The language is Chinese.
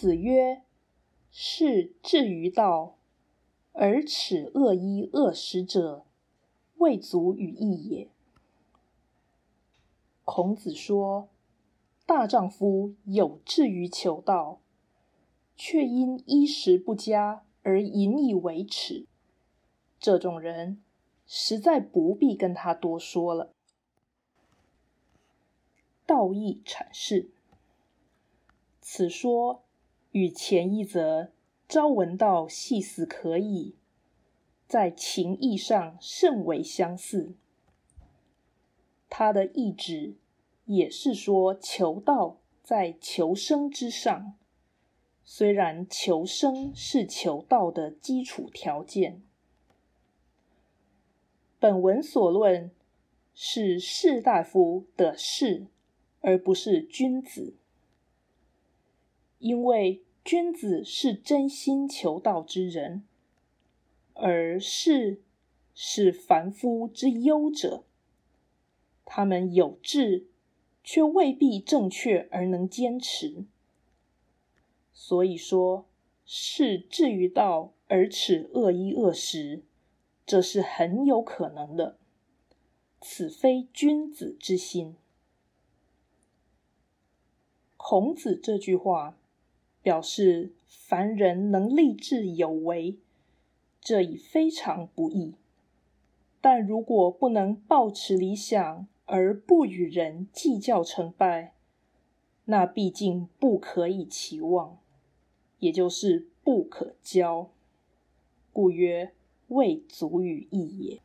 子曰：“是志于道，而耻恶衣恶食者，未足与义也。”孔子说：“大丈夫有志于求道，却因衣食不佳而引以为耻，这种人实在不必跟他多说了。”道义阐释。此说与前一则“朝闻道，夕死可矣”在情义上甚为相似。他的意旨也是说，求道在求生之上，虽然求生是求道的基础条件。本文所论是士大夫的士，而不是君子。因为君子是真心求道之人，而士是凡夫之优者。他们有志，却未必正确而能坚持。所以说，士至于道而耻恶衣恶食，这是很有可能的。此非君子之心。孔子这句话。表示凡人能立志有为，这已非常不易。但如果不能抱持理想而不与人计较成败，那毕竟不可以期望，也就是不可交。故曰：未足与义也。